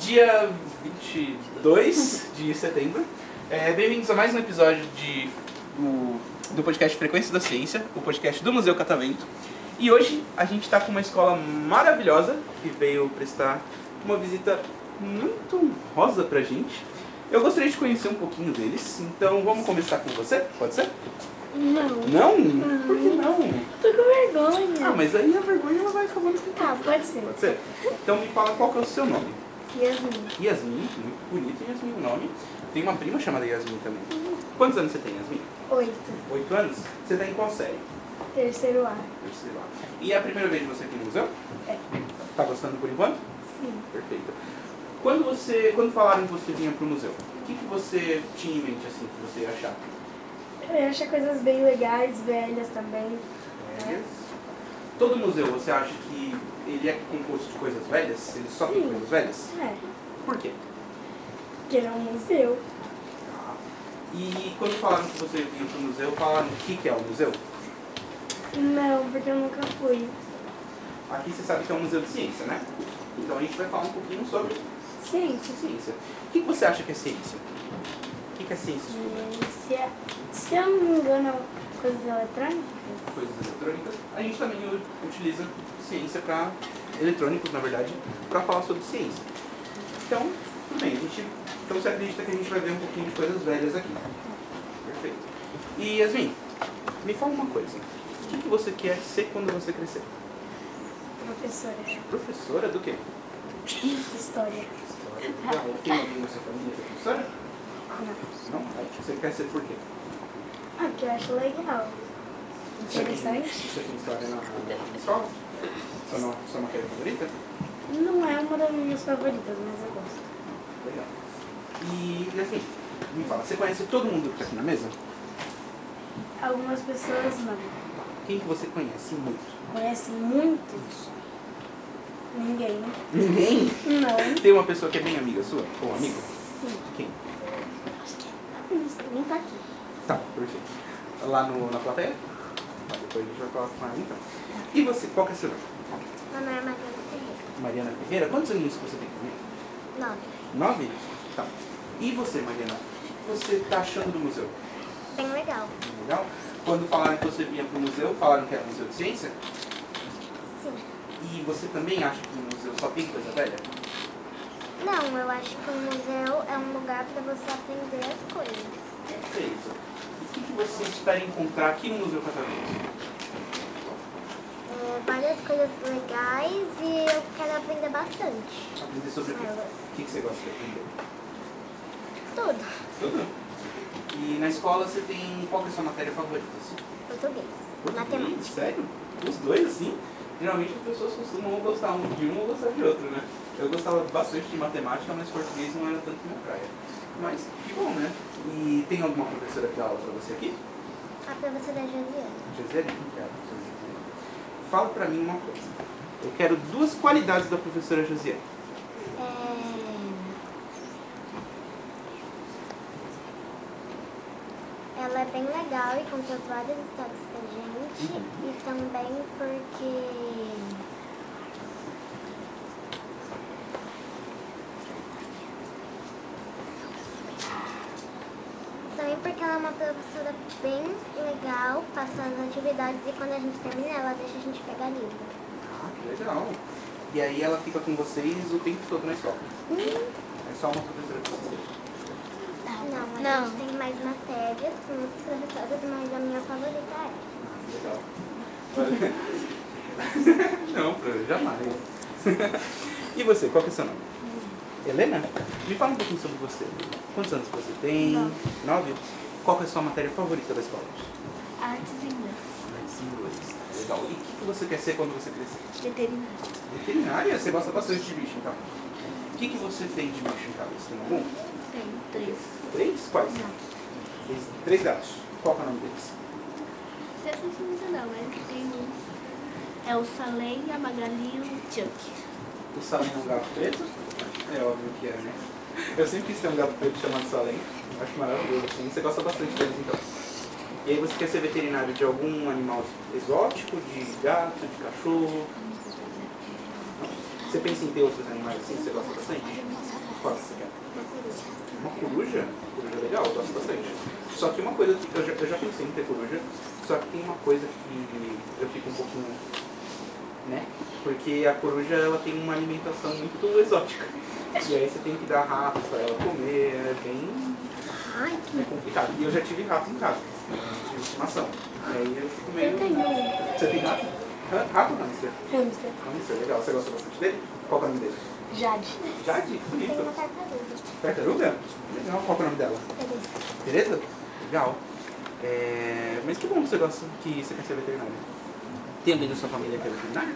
Dia 22 de setembro. É, Bem-vindos a mais um episódio de, do, do podcast Frequência da Ciência, o podcast do Museu Catavento. E hoje a gente está com uma escola maravilhosa que veio prestar uma visita muito honrosa pra gente. Eu gostaria de conhecer um pouquinho deles, então vamos começar com você? Pode ser? Não. Não? Por que não? Tô com vergonha. Ah, mas aí a vergonha ela vai acabando com Tá, pode ser. Pode ser? Então me fala qual que é o seu nome. Yasmin. Yasmin, muito bonito Yasmin o nome. Tem uma prima chamada Yasmin também. Quantos anos você tem, Yasmin? Oito. Oito anos? Você está em qual série? Terceiro A. Terceiro A. E é a primeira vez que você aqui no museu? É. Tá gostando por enquanto? Sim. Perfeito. Quando você, quando falaram que você vinha pro museu, o que, que você tinha em mente assim que você ia achar? Eu acho coisas bem legais, velhas também. Velhas? Todo museu, você acha que ele é composto de coisas velhas? Ele só tem coisas velhas? É. Por quê? Porque ele é um museu. E quando falaram que você vinha pro museu, falaram o que, que é o museu? Não, porque eu nunca fui. Aqui você sabe que é um museu de ciência, né? Então a gente vai falar um pouquinho sobre Ciência. ciência. O que, você acha que é ciência? O que, é ciência? Ciência. Se eu não me engano, é coisas eletrônicas. Coisas eletrônicas. A gente também utiliza ciência para eletrônicos, na verdade, para falar sobre ciência. Então, tudo bem. A gente, então você acredita que a gente vai ver um pouquinho de coisas velhas aqui? Perfeito. E Yasmin, me fala uma coisa. O que, que você quer ser quando você crescer? Professora. Professora do quê? História. História. Legal. Tem alguém na sua família que é professora? Não. Não? Você quer ser por quê? Ah, que eu acho legal. Interessante. Você tem história na, na escola? Sua, no- sua matéria favorita? Não é uma das minhas favoritas, mas eu gosto. Legal. E assim, me fala, você conhece todo mundo que está aqui na mesa? Algumas pessoas não. Quem que você conhece muito? Conhecem muitos. Ninguém. Ninguém? Não. Tem uma pessoa que é bem amiga sua? Ou amigo? Sim. Quem? Nem tá aqui. Tá, perfeito. Lá no, na plateia? Tá, depois a gente vai falar com ela então. E você, qual que é seu nome? Meu nome é Matheus Ferreira. Mariana Ferreira? Quantos aninhos você tem? Nove. Nove? Tá. E você, Mariana? O que você tá achando do museu? Bem legal. Legal? Quando falaram que você vinha pro museu, falaram que era museu de ciência? E você também acha que o museu só tem coisa velha? Não, eu acho que o museu é um lugar para você aprender as coisas. Perfeito. O que, que você espera encontrar aqui no Museu Catavento? É, várias coisas legais e eu quero aprender bastante. Aprender sobre o quê? O que, que você gosta de aprender? Tudo. Tudo. E na escola você tem qual é a sua matéria favorita? Português. Português? Matemática. Sério? Os dois, assim? Geralmente as pessoas costumam gostar um de um ou gostar de outro, né? Eu gostava bastante de matemática, mas português não era tanto minha praia. Mas que bom, né? E tem alguma professora que dá aula pra você aqui? A professora Josiane. É a professora Gisele? Fala pra mim uma coisa. Eu quero duas qualidades da professora Josiane. É... Ela é bem legal e conta várias histórias pra gente. Uhum. E também porque Também porque ela é uma professora bem legal, passando as atividades e quando a gente termina ela deixa a gente pegar livro. Ah, que legal. E aí ela fica com vocês o tempo todo na escola. É só uma professora que Não, a Não. gente tem mais matérias com outras professoras, mas a minha favorita é. Legal. Não, jamais. e você, qual que é o seu nome? Helena? Me fala um pouquinho sobre você. Quantos anos você tem? Nove. Nove? Qual que é a sua matéria favorita da escola? Artes e inglês. Artes e inglês. Legal. E o que, que você quer ser quando você crescer? Veterinário. Veterinária? Você gosta bastante de bicho, então. O que, que você tem de bicho em casa? Você tem algum? Tem três. Três? Quais? Três, três gatos. Qual que é o nome deles? Não, não, mas tem um. É o Salem, a Magali e o Chuck. O Salem é um gato preto? É óbvio que é, né? Eu sempre quis ter um gato preto chamado Salem. Acho maravilhoso, assim. Você gosta bastante deles, então. E aí você quer ser veterinário de algum animal exótico, de gato, de cachorro? Você pensa em ter outros animais assim que você gosta bastante? Qual você quer? Uma coruja? Coruja legal, eu gosto bastante. Só que uma coisa, que eu já, eu já pensei em ter coruja, só que tem uma coisa que eu fico um pouquinho, né? Porque a coruja, ela tem uma alimentação muito exótica. E aí você tem que dar ratos pra ela comer, é bem é complicado. E eu já tive rato em casa, de estimação. E aí eu fico meio... Eu tenho Você tem rato? Ra- Rato ou hamster? hamster. Hamster, legal. Você gosta bastante dele? Qual é o nome dele? Jade. Jade? tem Bonito. uma tartaruga. Tartaruga? Legal. Qual é o nome dela? Beleza. Tereza? Legal. É... Mas que bom que você gosta, que você quer ser veterinário. Tem alguém da sua família que é veterinário?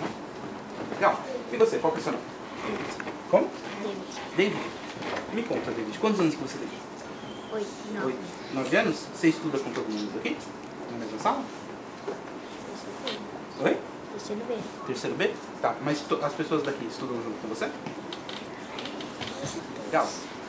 Não? Legal. E você, qual que é o seu nome? Como? David. Me conta, David. Quantos anos que você tem? Oi, não. Oito. Nove anos? Você estuda com todo mundo aqui? Na mesma sala? Oi? Terceiro B. Terceiro B? Tá, mas as pessoas daqui estudam junto com você? Legal.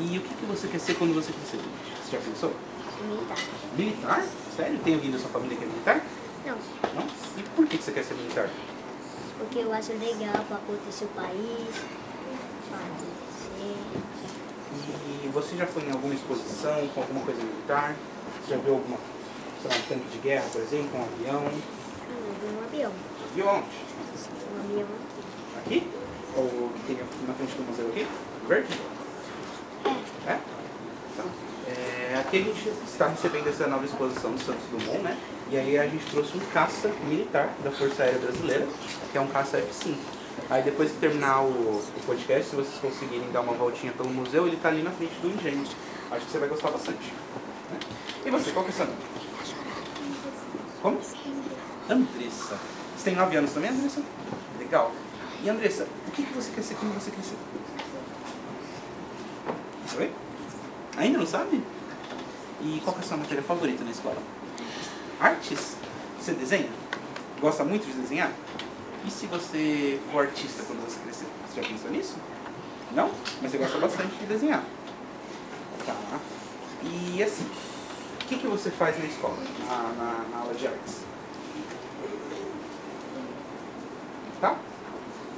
E o que, que você quer ser quando você crescer? Você já pensou? Militar. Militar? Sério? Tem alguém da sua família que é militar? Não, Não? E por que, que você quer ser militar? porque eu acho legal para proteger o país. E você já foi em alguma exposição com alguma coisa militar? Você já viu alguma, sei lá, um tanque de guerra, por exemplo, um avião? Eu vi um avião. Viu onde? Avião aqui. Aqui? Ou que tem na frente do museu aqui? Verde? É? Então, é, aqui a gente está recebendo essa nova exposição do Santos Dumont, né? E aí a gente trouxe um caça militar da Força Aérea Brasileira, que é um caça F-5. Aí depois que terminar o, o podcast, se vocês conseguirem dar uma voltinha pelo museu, ele está ali na frente do engenho. Acho que você vai gostar bastante. né? E você, qual que é o seu nome? Como? Andressa. Você tem 9 anos também, Andressa? Legal. E Andressa, o que, que você quer ser quando você crescer? Oi? Ainda não sabe? E qual é a sua matéria favorita na escola? Artes? Você desenha? Gosta muito de desenhar? E se você for artista quando você crescer? Você já pensou nisso? Não? Mas você gosta bastante de desenhar. Tá. E assim, o que, que você faz na escola, na, na, na aula de artes?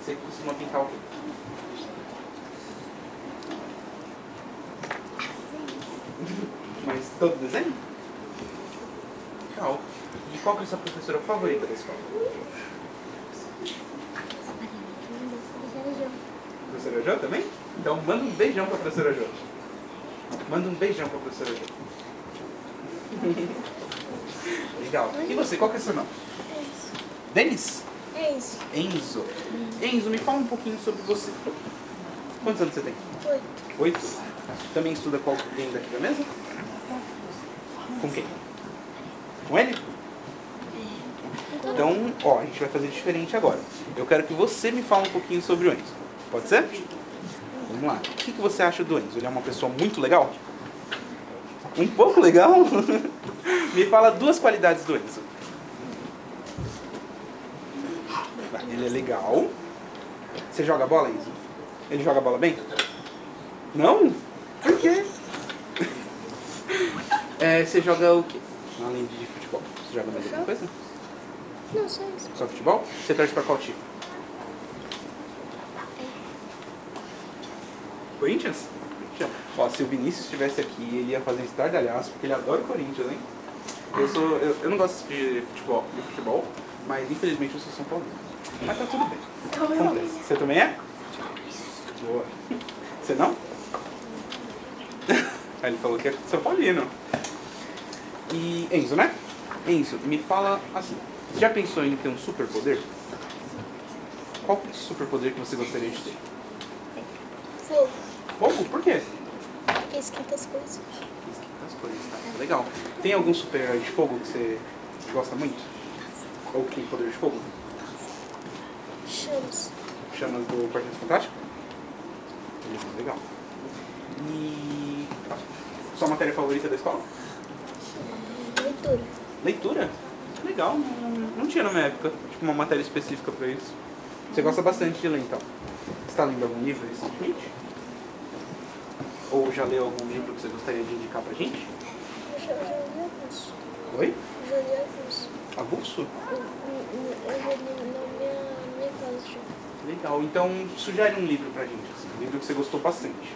Você costuma pintar o quê? Mas todo desenho? Legal. E qual que é a sua professora favorita da escola? Professora Jo também? Então manda um beijão pra professora Jo. Manda um beijão pra professora Jo. Legal. E você, qual que é o seu nome? Denis? É isso. Enzo. Enzo, me fala um pouquinho sobre você. Quantos anos você tem? Oito. Oito? Também estuda com alguém daqui da mesa? Com quem? Com ele? Então, ó, a gente vai fazer diferente agora. Eu quero que você me fale um pouquinho sobre o Enzo. Pode ser? Vamos lá. O que, que você acha do Enzo? Ele é uma pessoa muito legal? Um pouco legal? me fala duas qualidades do Enzo. Vai, Ele é legal. Você joga bola, Enzo? Ele joga bola bem? Não? Por quê? É, você joga o quê? Além de futebol. Você joga mais alguma coisa? Não, só isso. Só futebol? Você torce pra qual time? Corinthians? Corinthians. Ó, se o Vinícius estivesse aqui, ele ia fazer um estardalhaço, porque ele adora o Corinthians, hein? Eu, sou, eu, eu não gosto de futebol, de futebol, mas infelizmente eu sou São Paulo. Mas tá tudo bem. Acontece. Você também é? Boa. Você não? Aí ele falou que é São Paulino. E Enzo, né? Enzo, me fala assim. Já pensou em ter um superpoder? Qual superpoder que você gostaria de ter? Fogo. Fogo? Por quê? Porque esquenta as coisas. As coisas, tá? Legal. Tem algum super-herói de fogo que você gosta muito? Ou que tem poder de fogo? Chamas. Chamas do Quarteto Fantástico? Legal. E. Sua matéria favorita da escola? Leitura. Leitura? Legal, não, tinha na minha época, tipo, uma matéria específica pra isso. Você gosta bastante de ler, então. Você tá lendo algum livro recentemente? Ou já leu algum livro que você gostaria de indicar pra gente? Eu já li avulso. Oi? Eu já li avulso. Avulso? Eu já li na minha, Legal. Então, sugere um livro pra gente, assim, um livro que você gostou bastante.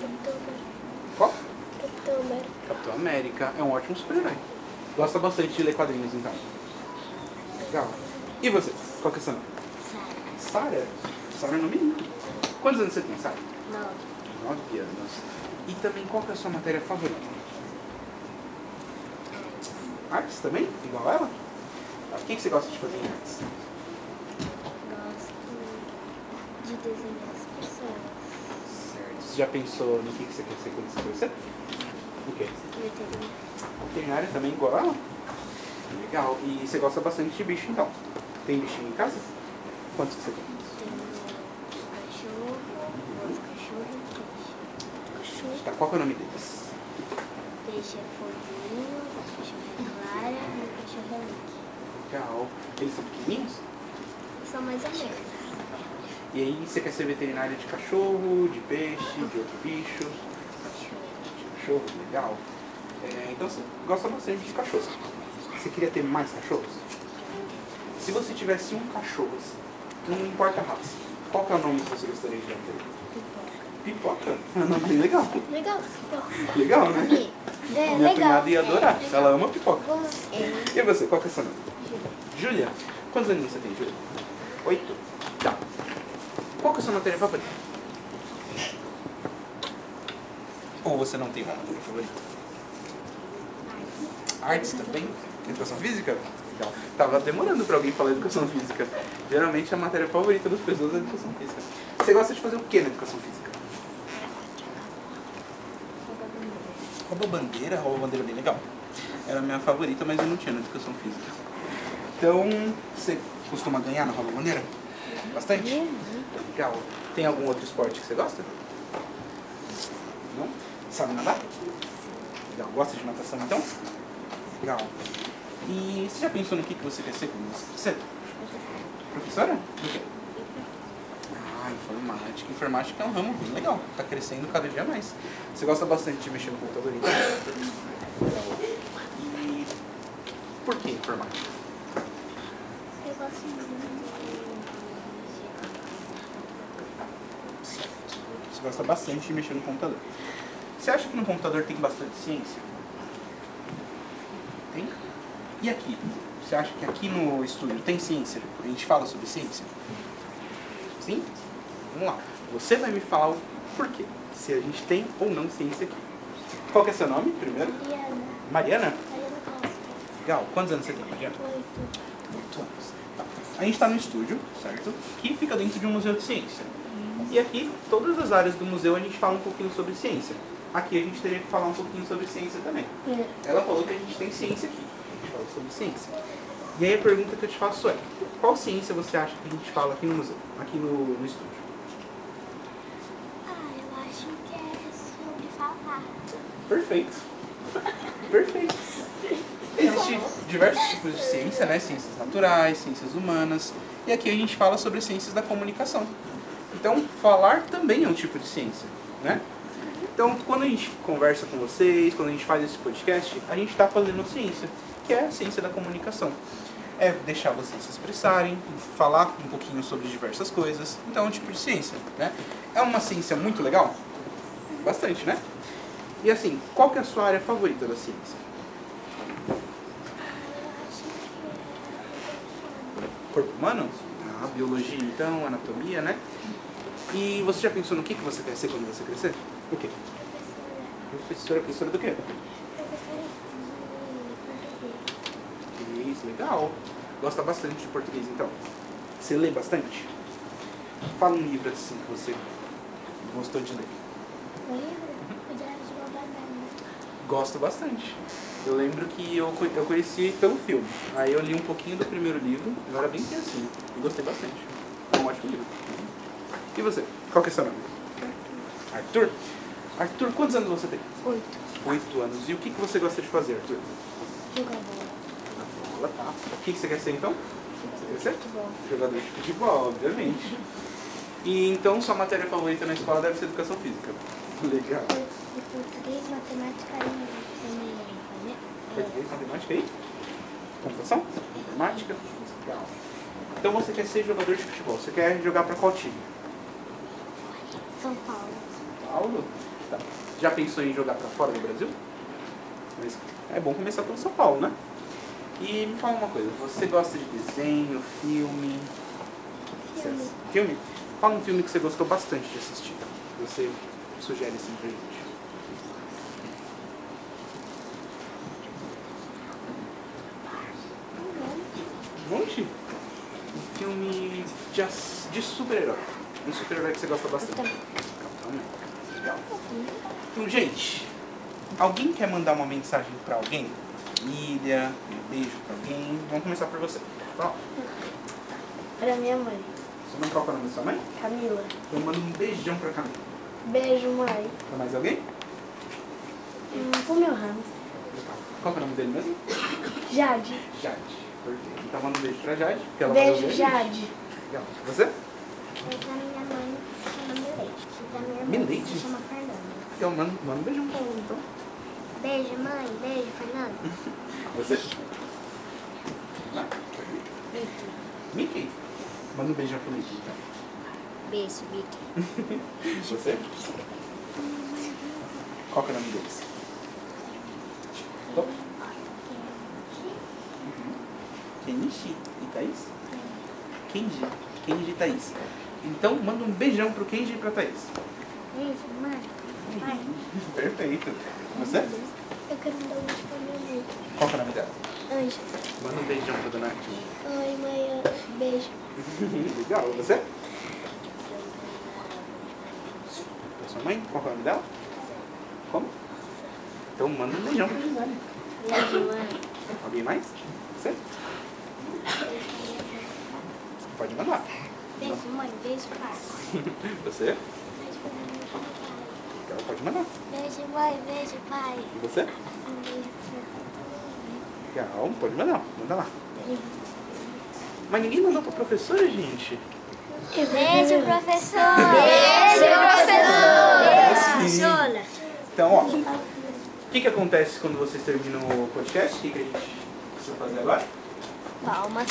Capitão América. Qual? Capitão América. Capitão América. É um ótimo super-herói. Gosta bastante de ler quadrinhos, então. Legal. E você? Qual que é o seu nome? Sara. Sara? Sara é nome lindo. Quantos anos você tem, Sara? Nove. Nove anos. E também, qual que é a sua matéria favorita? Artes também? Igual ela? O que, que você gosta de fazer em artes? Gosto de desenhar as pessoas. Certo. Você já pensou no que, que você quer ser quando você crescer? O quê? Veterinário. Veterinária também igual ela? Legal. E você gosta bastante de bicho, então? Tem bichinho em casa? Quantos que você tem? Tenho um cachorro, outro cachorro e um peixe. Cachorro, Tá, qual que é o nome deles? peixe é foguinho, cachorro é clara e o cachorro é Mickey. Eles são pequenininhos? São mais ou menos. E aí você quer ser veterinária de cachorro, de peixe, de outro bicho? Cachorro. De cachorro, legal. É, então você gosta bastante de cachorros. Você queria ter mais cachorros? Se você tivesse um cachorro, assim, não importa a raça, qual que é o nome que você gostaria de ter? Pipoca. Pipoca. É um nome bem legal. Legal, pipoca. Legal, né? É, Minha legal. cunhada ia adorar. É, Ela ama pipoca. E você, qual que é o seu nome? Júlia. Quantos anos você tem, Júlia? Oito. Tá. Qual que é a sua matéria favorita? Ou você não tem uma matéria favorita? Artes também? Educação física? Legal. Tava demorando pra alguém falar educação física. Geralmente a matéria favorita das pessoas é educação física. Você gosta de fazer o que na educação física? Rouba bandeira, rouba bandeira bem legal. Era a minha favorita, mas eu não tinha na educação física. Então, você costuma ganhar na rouba bandeira? Bastante? Legal. Tem algum outro esporte que você gosta? Não? Sabe nadar? Legal. Gosta de natação então? Legal. E você já pensou no que que você quer ser quando você crescer? Professora? Do quê? Ah, informática. Informática é um ramo bem legal. Tá crescendo cada dia mais. Você gosta bastante de mexer no computador então? Legal. E por que informática? Eu gosto muito Você gosta bastante de mexer no computador. Você acha que no computador tem bastante ciência? Tem? E aqui? Você acha que aqui no estúdio tem ciência? A gente fala sobre ciência? Sim? Vamos lá. Você vai me falar o porquê. Se a gente tem ou não ciência aqui. Qual que é seu nome, primeiro? Mariana. Mariana? Mariana Costa. Legal. Quantos anos você tem, Mariana? Oito. Oito anos. Tá. A gente está no estúdio, certo? Que fica dentro de um museu de ciência. E aqui, todas as áreas do museu, a gente fala um pouquinho sobre ciência. Aqui a gente teria que falar um pouquinho sobre ciência também. Ela falou que a gente tem ciência aqui. A gente fala sobre ciência. E aí a pergunta que eu te faço é, qual ciência você acha que a gente fala aqui no museu, aqui no, no estúdio? Ah, eu acho que é sobre falar. Perfeito. Perfeito. Existem diversos tipos de ciência, né? Ciências naturais, ciências humanas. E aqui a gente fala sobre ciências da comunicação. Então, falar também é um tipo de ciência, né? Então, quando a gente conversa com vocês, quando a gente faz esse podcast, a gente está fazendo ciência, que é a ciência da comunicação. É deixar vocês se expressarem, falar um pouquinho sobre diversas coisas. Então, é um tipo de ciência, né? É uma ciência muito legal? Bastante, né? E assim, qual que é a sua área favorita da ciência? Corpo humano? Ah, biologia então, anatomia, né? E você já pensou no que, que você quer ser quando você crescer? O quê? Professora, professora do quê? professora de português. Isso, legal. Gosta bastante de português então. Você lê bastante? Fala um livro assim que você gostou de ler. Livro? Gosto bastante. Eu lembro que eu, eu conheci pelo filme. Aí eu li um pouquinho do primeiro livro, eu era bem criancinho. E gostei bastante. É um ótimo livro. E você? Qual que é seu nome? Arthur? Arthur, quantos anos você tem? Oito. Oito anos. E o que, que você gosta de fazer, Arthur? Jogar bola. Jogar bola, tá. O que, que você quer ser então? Você quer ser? Futebol. Jogador de futebol, obviamente. E então sua matéria favorita na escola deve ser educação física. Legal. Português, matemática e? Português, matemática e computação? Matemática? Legal. Então você quer ser jogador de futebol. Você quer jogar pra qual time? São Paulo. Paulo? Tá. Já pensou em jogar pra fora do Brasil? Mas é bom começar pelo São Paulo, né? E me fala uma coisa, você gosta de desenho, filme? Filme. Filme? Fala um filme que você gostou bastante de assistir. que Você sugere assim pra gente. Um monte? Um filme de, de super-herói. Um super-herói que você gosta bastante. Então, gente, alguém quer mandar uma mensagem pra alguém? Família, um beijo pra alguém? Vamos começar por você. Ó, Pra minha mãe, você não qual que é o nome da sua mãe? Camila. Então manda um beijão pra Camila. Beijo, mãe. Pra mais alguém? Hum, pro meu ramo. Qual que é o nome dele mesmo? Jade. Jade. Perfeito. Então manda um beijo pra Jade. porque ela Beijo. Jade. Legal. Você? E da minha mãe se chama Milete. Milete? se chama. Então manda, manda um beijão pra ela, então. Beijo, mãe. Beijo, Fernanda. Você? Ah, Mickey. Manda um beijão pro Mickey, então. Beijo, Vicky. Você? Qual que é o nome deles? Top? Kenji e Thaís? Kenji. Kenji e Thaís. Então manda um beijão pro Kenji e pra Thaís. Beijo, mãe. Perfeito. Você? Eu quero mandar um beijo pra minha mãe. Qual que é o nome dela? Anjo. Manda um beijão pra dona Arte. Oi, mãe. Beijo. Legal. Você? Pra sua mãe? Qual que é o nome dela? Como? Então manda um beijão pra Gisele. Beijo, mãe. Alguém mais? Você? Pode mandar. Beijo, mãe. Beijo, pai. Você? Não? Beijo, mãe. Beijo, pai. E você? Legal, pode mandar. Manda lá. Mas ninguém mandou pra professora, gente? Beijo, professor! Beijo, professor! Beijo! Então, ó, o que, que acontece quando vocês terminam o podcast? O que, que a gente precisa fazer agora? Palmas.